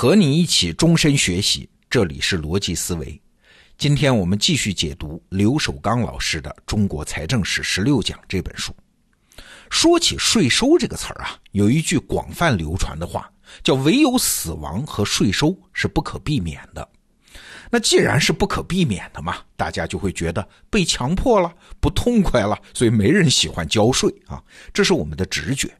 和你一起终身学习，这里是逻辑思维。今天我们继续解读刘守刚老师的《中国财政史十六讲》这本书。说起税收这个词儿啊，有一句广泛流传的话，叫“唯有死亡和税收是不可避免的”。那既然是不可避免的嘛，大家就会觉得被强迫了，不痛快了，所以没人喜欢交税啊，这是我们的直觉。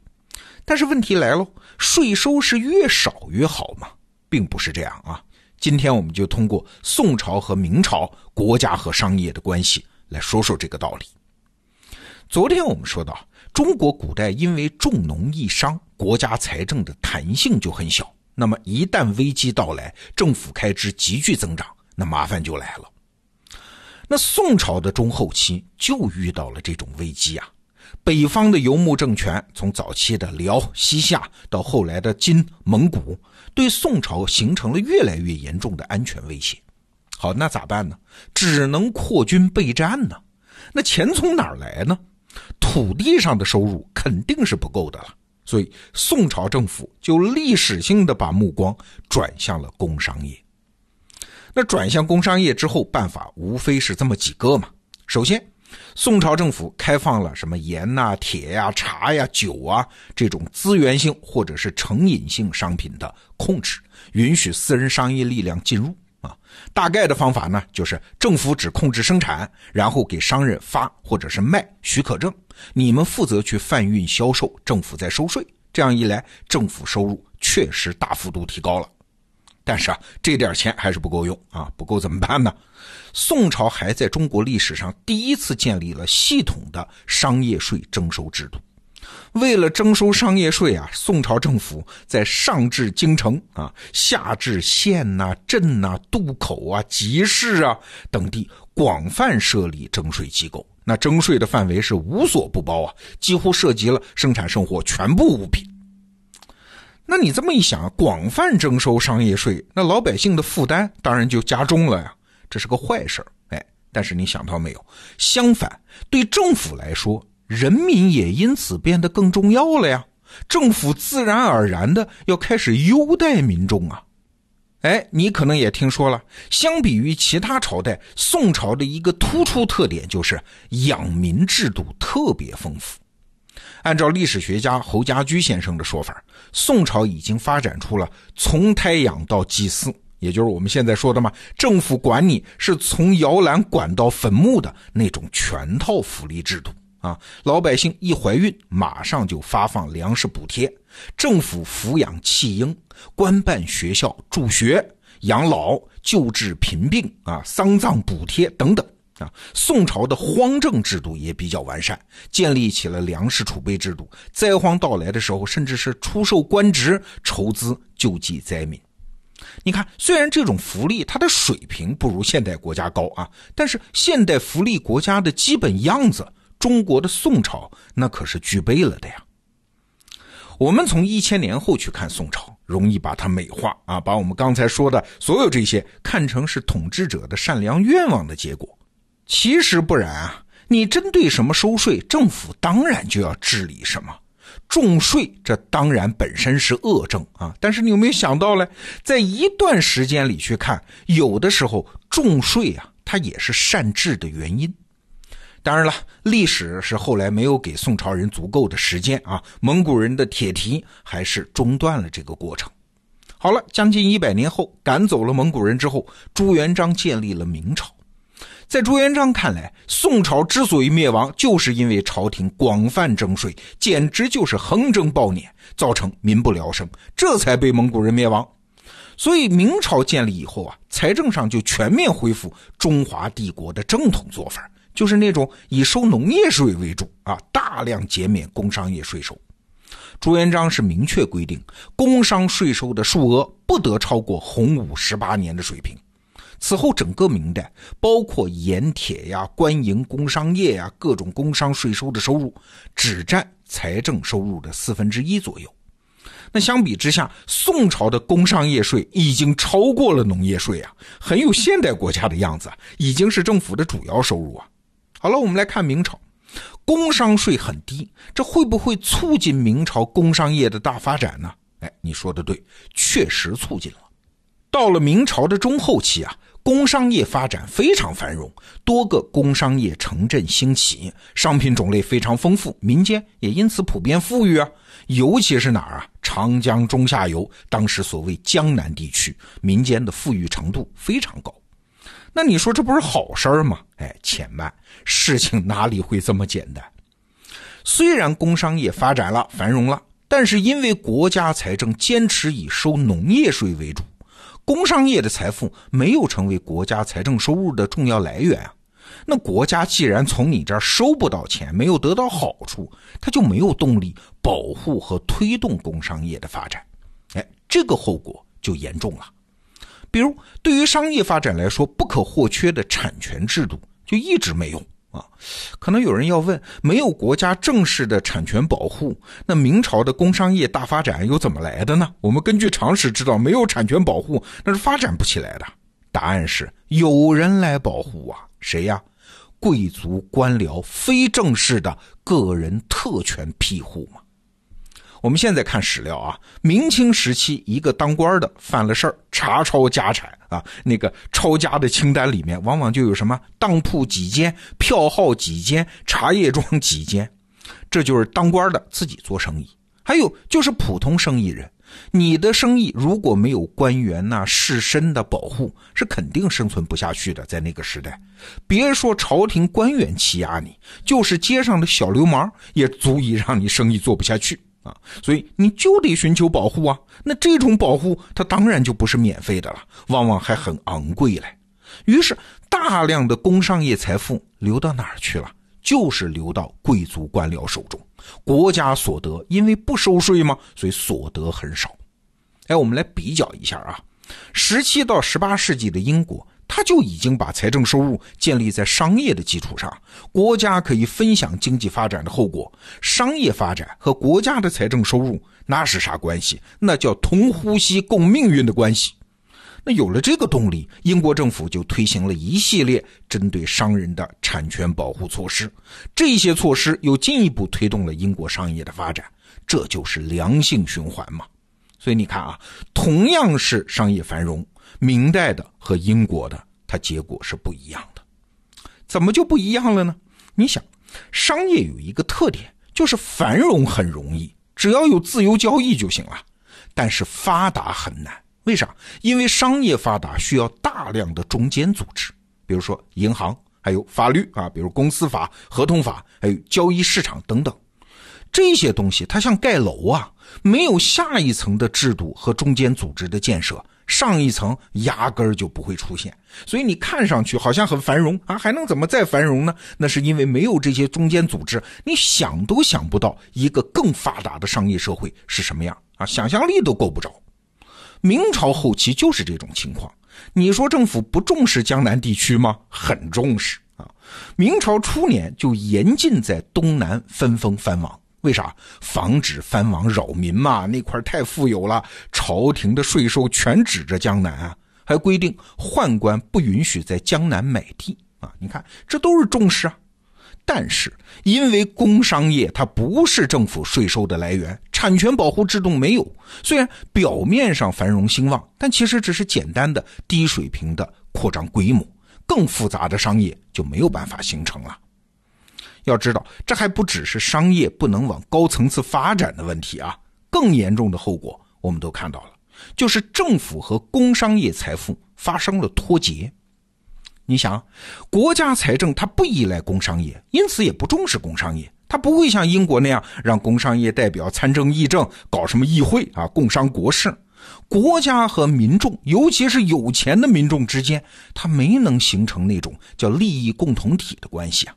但是问题来了，税收是越少越好吗？并不是这样啊！今天我们就通过宋朝和明朝国家和商业的关系来说说这个道理。昨天我们说到，中国古代因为重农抑商，国家财政的弹性就很小。那么一旦危机到来，政府开支急剧增长，那麻烦就来了。那宋朝的中后期就遇到了这种危机啊！北方的游牧政权，从早期的辽、西夏到后来的金、蒙古。对宋朝形成了越来越严重的安全威胁。好，那咋办呢？只能扩军备战呢。那钱从哪儿来呢？土地上的收入肯定是不够的了。所以宋朝政府就历史性的把目光转向了工商业。那转向工商业之后，办法无非是这么几个嘛。首先，宋朝政府开放了什么盐呐、铁呀、茶呀、酒啊这种资源性或者是成瘾性商品的控制，允许私人商业力量进入啊。大概的方法呢，就是政府只控制生产，然后给商人发或者是卖许可证，你们负责去贩运销售，政府在收税。这样一来，政府收入确实大幅度提高了。但是啊，这点钱还是不够用啊！不够怎么办呢？宋朝还在中国历史上第一次建立了系统的商业税征收制度。为了征收商业税啊，宋朝政府在上至京城啊，下至县呐、镇呐、渡口啊、集市啊等地，广泛设立征税机构。那征税的范围是无所不包啊，几乎涉及了生产生活全部物品。那你这么一想，广泛征收商业税，那老百姓的负担当然就加重了呀，这是个坏事儿。哎，但是你想到没有？相反，对政府来说，人民也因此变得更重要了呀。政府自然而然的要开始优待民众啊。哎，你可能也听说了，相比于其他朝代，宋朝的一个突出特点就是养民制度特别丰富。按照历史学家侯家驹先生的说法，宋朝已经发展出了从胎养到祭祀，也就是我们现在说的嘛，政府管你是从摇篮管到坟墓的那种全套福利制度啊。老百姓一怀孕，马上就发放粮食补贴；政府抚养弃婴，官办学校、助学、养老、救治贫病啊，丧葬补贴等等。啊，宋朝的荒政制度也比较完善，建立起了粮食储备制度。灾荒到来的时候，甚至是出售官职筹资救济灾民。你看，虽然这种福利它的水平不如现代国家高啊，但是现代福利国家的基本样子，中国的宋朝那可是具备了的呀。我们从一千年后去看宋朝，容易把它美化啊，把我们刚才说的所有这些看成是统治者的善良愿望的结果。其实不然啊！你针对什么收税，政府当然就要治理什么。重税这当然本身是恶政啊，但是你有没有想到呢？在一段时间里去看，有的时候重税啊，它也是善治的原因。当然了，历史是后来没有给宋朝人足够的时间啊，蒙古人的铁蹄还是中断了这个过程。好了，将近一百年后，赶走了蒙古人之后，朱元璋建立了明朝。在朱元璋看来，宋朝之所以灭亡，就是因为朝廷广泛征税，简直就是横征暴敛，造成民不聊生，这才被蒙古人灭亡。所以明朝建立以后啊，财政上就全面恢复中华帝国的正统做法，就是那种以收农业税为主啊，大量减免工商业税收。朱元璋是明确规定，工商税收的数额不得超过洪武十八年的水平。此后，整个明代，包括盐铁呀、官营工商业呀，各种工商税收的收入，只占财政收入的四分之一左右。那相比之下，宋朝的工商业税已经超过了农业税啊，很有现代国家的样子，已经是政府的主要收入啊。好了，我们来看明朝，工商税很低，这会不会促进明朝工商业的大发展呢？哎，你说的对，确实促进了。到了明朝的中后期啊，工商业发展非常繁荣，多个工商业城镇兴起，商品种类非常丰富，民间也因此普遍富裕啊。尤其是哪儿啊？长江中下游，当时所谓江南地区，民间的富裕程度非常高。那你说这不是好事儿吗？哎，且慢，事情哪里会这么简单？虽然工商业发展了、繁荣了，但是因为国家财政坚持以收农业税为主，工商业的财富没有成为国家财政收入的重要来源啊。那国家既然从你这儿收不到钱，没有得到好处，他就没有动力保护和推动工商业的发展。哎，这个后果就严重了。比如，对于商业发展来说，不可或缺的产权制度就一直没用啊。可能有人要问：没有国家正式的产权保护，那明朝的工商业大发展又怎么来的呢？我们根据常识知道，没有产权保护，那是发展不起来的。答案是有人来保护啊，谁呀？贵族、官僚、非正式的个人特权庇护嘛。我们现在看史料啊，明清时期一个当官的犯了事儿，查抄家产啊，那个抄家的清单里面往往就有什么当铺几间、票号几间、茶叶庄几间，这就是当官的自己做生意。还有就是普通生意人，你的生意如果没有官员呐、士绅的保护，是肯定生存不下去的。在那个时代，别说朝廷官员欺压你，就是街上的小流氓也足以让你生意做不下去。啊，所以你就得寻求保护啊。那这种保护，它当然就不是免费的了，往往还很昂贵嘞。于是，大量的工商业财富流到哪儿去了？就是流到贵族官僚手中。国家所得因为不收税嘛，所以所得很少。哎，我们来比较一下啊，十七到十八世纪的英国。他就已经把财政收入建立在商业的基础上，国家可以分享经济发展的后果。商业发展和国家的财政收入那是啥关系？那叫同呼吸共命运的关系。那有了这个动力，英国政府就推行了一系列针对商人的产权保护措施。这些措施又进一步推动了英国商业的发展，这就是良性循环嘛。所以你看啊，同样是商业繁荣。明代的和英国的，它结果是不一样的，怎么就不一样了呢？你想，商业有一个特点，就是繁荣很容易，只要有自由交易就行了。但是发达很难，为啥？因为商业发达需要大量的中间组织，比如说银行，还有法律啊，比如公司法、合同法，还有交易市场等等。这些东西它像盖楼啊，没有下一层的制度和中间组织的建设。上一层压根儿就不会出现，所以你看上去好像很繁荣啊，还能怎么再繁荣呢？那是因为没有这些中间组织，你想都想不到一个更发达的商业社会是什么样啊，想象力都够不着。明朝后期就是这种情况，你说政府不重视江南地区吗？很重视啊，明朝初年就严禁在东南分封藩王。为啥？防止藩王扰民嘛，那块太富有了，朝廷的税收全指着江南啊。还规定宦官不允许在江南买地啊。你看，这都是重视啊。但是因为工商业它不是政府税收的来源，产权保护制度没有，虽然表面上繁荣兴旺，但其实只是简单的低水平的扩张规模，更复杂的商业就没有办法形成了。要知道，这还不只是商业不能往高层次发展的问题啊，更严重的后果我们都看到了，就是政府和工商业财富发生了脱节。你想，国家财政它不依赖工商业，因此也不重视工商业，它不会像英国那样让工商业代表参政议政，搞什么议会啊，共商国事。国家和民众，尤其是有钱的民众之间，它没能形成那种叫利益共同体的关系啊。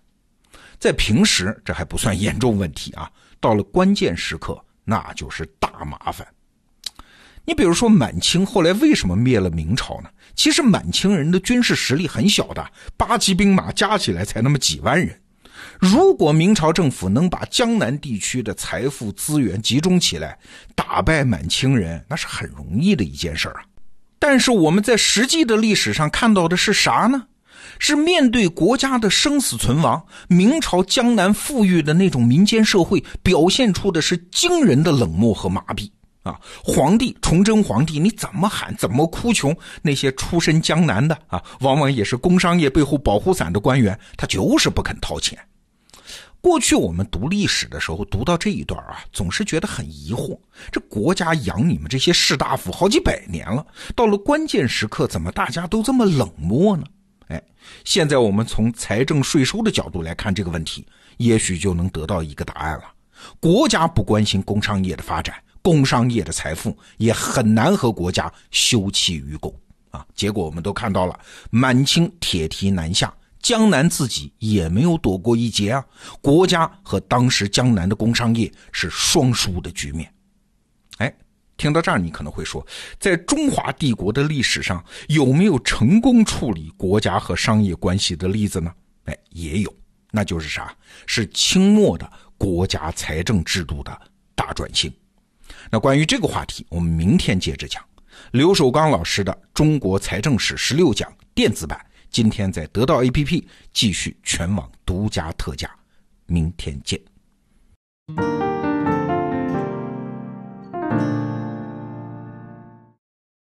在平时这还不算严重问题啊，到了关键时刻那就是大麻烦。你比如说满清后来为什么灭了明朝呢？其实满清人的军事实力很小的，八旗兵马加起来才那么几万人。如果明朝政府能把江南地区的财富资源集中起来，打败满清人，那是很容易的一件事儿啊。但是我们在实际的历史上看到的是啥呢？是面对国家的生死存亡，明朝江南富裕的那种民间社会表现出的是惊人的冷漠和麻痹啊，皇帝崇祯皇帝，你怎么喊怎么哭穷，那些出身江南的啊，往往也是工商业背后保护伞的官员，他就是不肯掏钱。过去我们读历史的时候，读到这一段啊，总是觉得很疑惑：这国家养你们这些士大夫好几百年了，到了关键时刻，怎么大家都这么冷漠呢？哎，现在我们从财政税收的角度来看这个问题，也许就能得到一个答案了。国家不关心工商业的发展，工商业的财富也很难和国家休戚与共啊。结果我们都看到了，满清铁蹄南下。江南自己也没有躲过一劫啊！国家和当时江南的工商业是双输的局面。听到这儿，你可能会说，在中华帝国的历史上，有没有成功处理国家和商业关系的例子呢？哎，也有，那就是啥？是清末的国家财政制度的大转型。那关于这个话题，我们明天接着讲。刘守刚老师的《中国财政史十六讲》电子版。今天在得到 APP 继续全网独家特价，明天见。